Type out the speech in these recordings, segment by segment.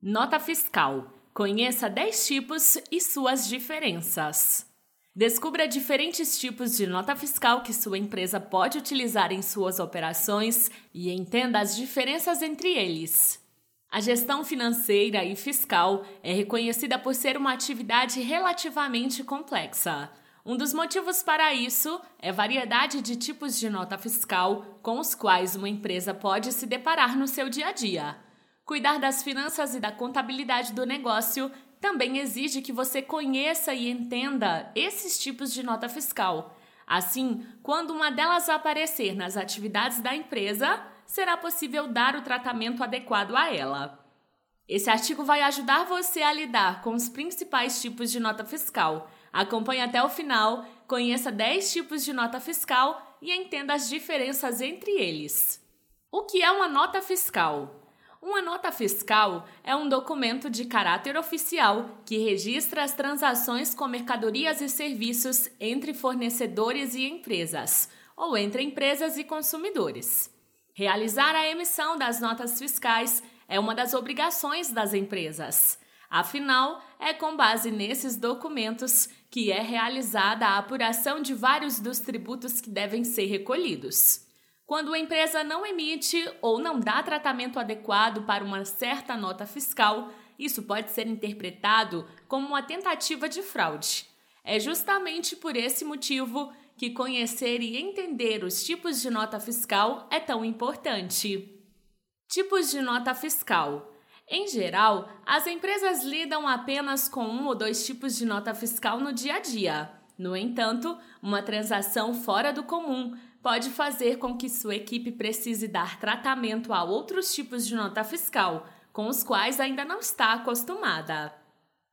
Nota fiscal. Conheça 10 tipos e suas diferenças. Descubra diferentes tipos de nota fiscal que sua empresa pode utilizar em suas operações e entenda as diferenças entre eles. A gestão financeira e fiscal é reconhecida por ser uma atividade relativamente complexa. Um dos motivos para isso é variedade de tipos de nota fiscal com os quais uma empresa pode se deparar no seu dia a dia. Cuidar das finanças e da contabilidade do negócio também exige que você conheça e entenda esses tipos de nota fiscal. Assim, quando uma delas aparecer nas atividades da empresa, será possível dar o tratamento adequado a ela. Esse artigo vai ajudar você a lidar com os principais tipos de nota fiscal. Acompanhe até o final, conheça 10 tipos de nota fiscal e entenda as diferenças entre eles. O que é uma nota fiscal? Uma nota fiscal é um documento de caráter oficial que registra as transações com mercadorias e serviços entre fornecedores e empresas, ou entre empresas e consumidores. Realizar a emissão das notas fiscais é uma das obrigações das empresas. Afinal, é com base nesses documentos que é realizada a apuração de vários dos tributos que devem ser recolhidos. Quando a empresa não emite ou não dá tratamento adequado para uma certa nota fiscal, isso pode ser interpretado como uma tentativa de fraude. É justamente por esse motivo que conhecer e entender os tipos de nota fiscal é tão importante. Tipos de nota fiscal. Em geral, as empresas lidam apenas com um ou dois tipos de nota fiscal no dia a dia. No entanto, uma transação fora do comum pode fazer com que sua equipe precise dar tratamento a outros tipos de nota fiscal, com os quais ainda não está acostumada.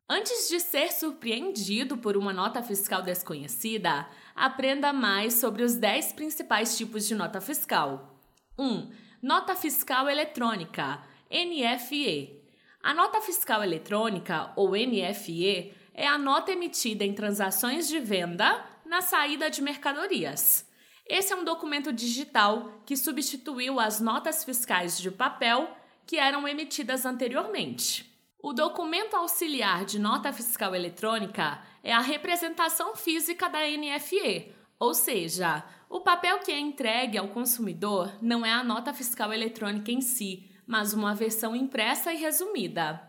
Antes de ser surpreendido por uma nota fiscal desconhecida, aprenda mais sobre os 10 principais tipos de nota fiscal. 1. Nota fiscal eletrônica, NFE. A nota fiscal eletrônica, ou NFE, é a nota emitida em transações de venda na saída de mercadorias. Esse é um documento digital que substituiu as notas fiscais de papel que eram emitidas anteriormente. O documento auxiliar de nota fiscal eletrônica é a representação física da NFE, ou seja, o papel que é entregue ao consumidor não é a nota fiscal eletrônica em si, mas uma versão impressa e resumida.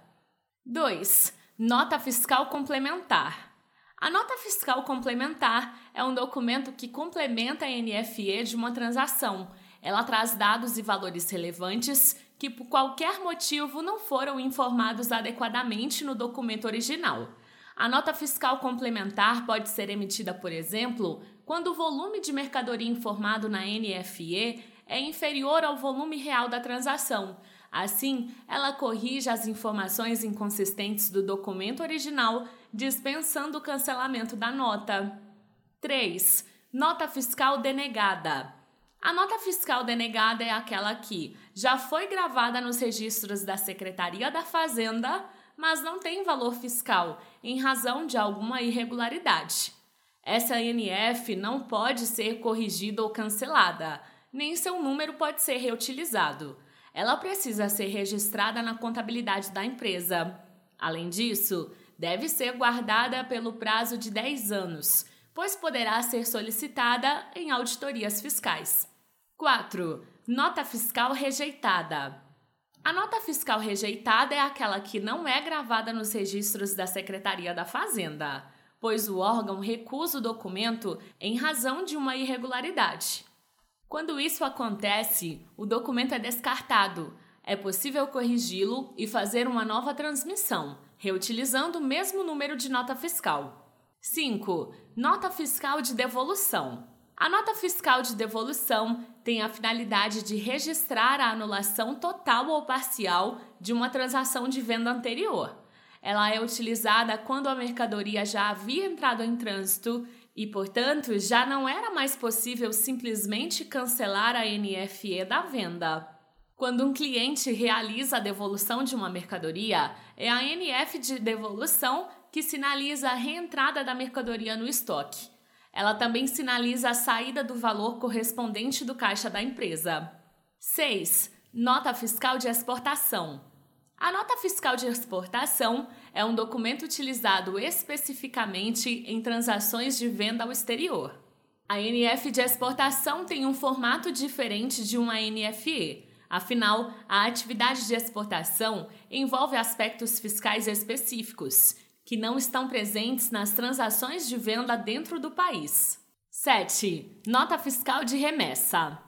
2. Nota fiscal complementar. A nota fiscal complementar é um documento que complementa a NFE de uma transação. Ela traz dados e valores relevantes que, por qualquer motivo, não foram informados adequadamente no documento original. A nota fiscal complementar pode ser emitida, por exemplo, quando o volume de mercadoria informado na NFE é inferior ao volume real da transação. Assim, ela corrige as informações inconsistentes do documento original, dispensando o cancelamento da nota. 3. Nota fiscal denegada. A nota fiscal denegada é aquela que já foi gravada nos registros da Secretaria da Fazenda, mas não tem valor fiscal em razão de alguma irregularidade. Essa NF não pode ser corrigida ou cancelada, nem seu número pode ser reutilizado ela precisa ser registrada na contabilidade da empresa. Além disso, deve ser guardada pelo prazo de 10 anos, pois poderá ser solicitada em auditorias fiscais. 4. Nota fiscal rejeitada. A nota fiscal rejeitada é aquela que não é gravada nos registros da Secretaria da Fazenda, pois o órgão recusa o documento em razão de uma irregularidade. Quando isso acontece, o documento é descartado. É possível corrigi-lo e fazer uma nova transmissão, reutilizando o mesmo número de nota fiscal. 5. Nota fiscal de devolução. A nota fiscal de devolução tem a finalidade de registrar a anulação total ou parcial de uma transação de venda anterior. Ela é utilizada quando a mercadoria já havia entrado em trânsito e, portanto, já não era mais possível simplesmente cancelar a NFE da venda. Quando um cliente realiza a devolução de uma mercadoria, é a NF de devolução que sinaliza a reentrada da mercadoria no estoque. Ela também sinaliza a saída do valor correspondente do caixa da empresa. 6. Nota fiscal de exportação. A nota fiscal de exportação é um documento utilizado especificamente em transações de venda ao exterior. A NF de exportação tem um formato diferente de uma NFE. Afinal, a atividade de exportação envolve aspectos fiscais específicos, que não estão presentes nas transações de venda dentro do país. 7. Nota fiscal de remessa.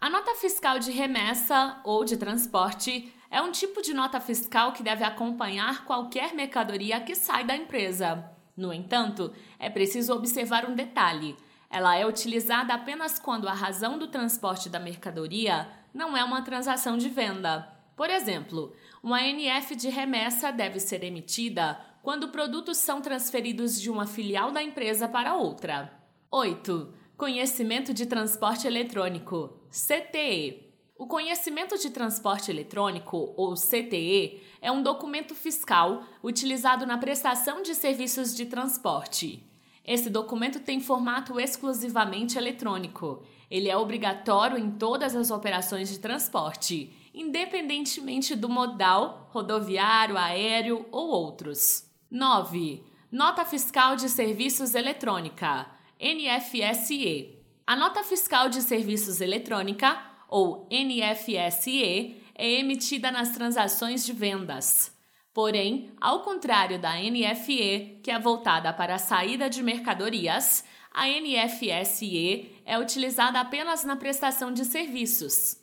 A nota fiscal de remessa ou de transporte é um tipo de nota fiscal que deve acompanhar qualquer mercadoria que sai da empresa. No entanto, é preciso observar um detalhe. Ela é utilizada apenas quando a razão do transporte da mercadoria não é uma transação de venda. Por exemplo, uma NF de remessa deve ser emitida quando produtos são transferidos de uma filial da empresa para outra. 8. Conhecimento de transporte eletrônico CTE o conhecimento de transporte eletrônico, ou CTE, é um documento fiscal utilizado na prestação de serviços de transporte. Esse documento tem formato exclusivamente eletrônico. Ele é obrigatório em todas as operações de transporte, independentemente do modal, rodoviário, aéreo ou outros. 9. Nota Fiscal de Serviços Eletrônica, NFSE. A nota fiscal de serviços eletrônica ou NFSE, é emitida nas transações de vendas. Porém, ao contrário da NFE, que é voltada para a saída de mercadorias, a NFSE é utilizada apenas na prestação de serviços.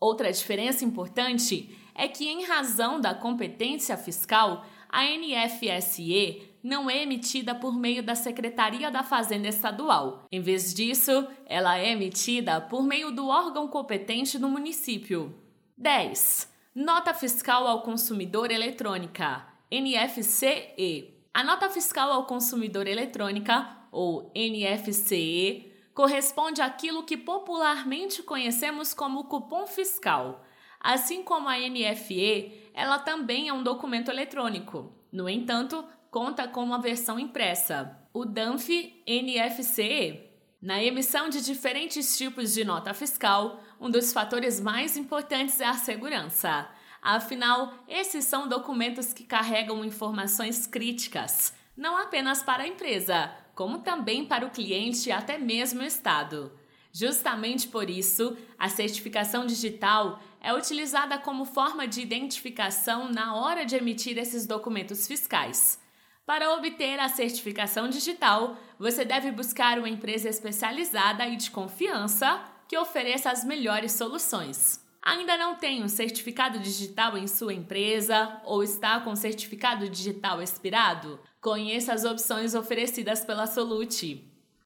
Outra diferença importante é que, em razão da competência fiscal, a NFSE não é emitida por meio da Secretaria da Fazenda Estadual. Em vez disso, ela é emitida por meio do órgão competente do município. 10. Nota Fiscal ao Consumidor Eletrônica NFCE. A nota fiscal ao consumidor eletrônica, ou NFCE, corresponde àquilo que popularmente conhecemos como cupom fiscal. Assim como a NFE, ela também é um documento eletrônico. No entanto, conta com uma versão impressa, o DANF NFCE. Na emissão de diferentes tipos de nota fiscal, um dos fatores mais importantes é a segurança. Afinal, esses são documentos que carregam informações críticas, não apenas para a empresa, como também para o cliente e até mesmo o Estado. Justamente por isso, a certificação digital é utilizada como forma de identificação na hora de emitir esses documentos fiscais. Para obter a certificação digital, você deve buscar uma empresa especializada e de confiança que ofereça as melhores soluções. Ainda não tem um certificado digital em sua empresa ou está com certificado digital expirado? Conheça as opções oferecidas pela Solute.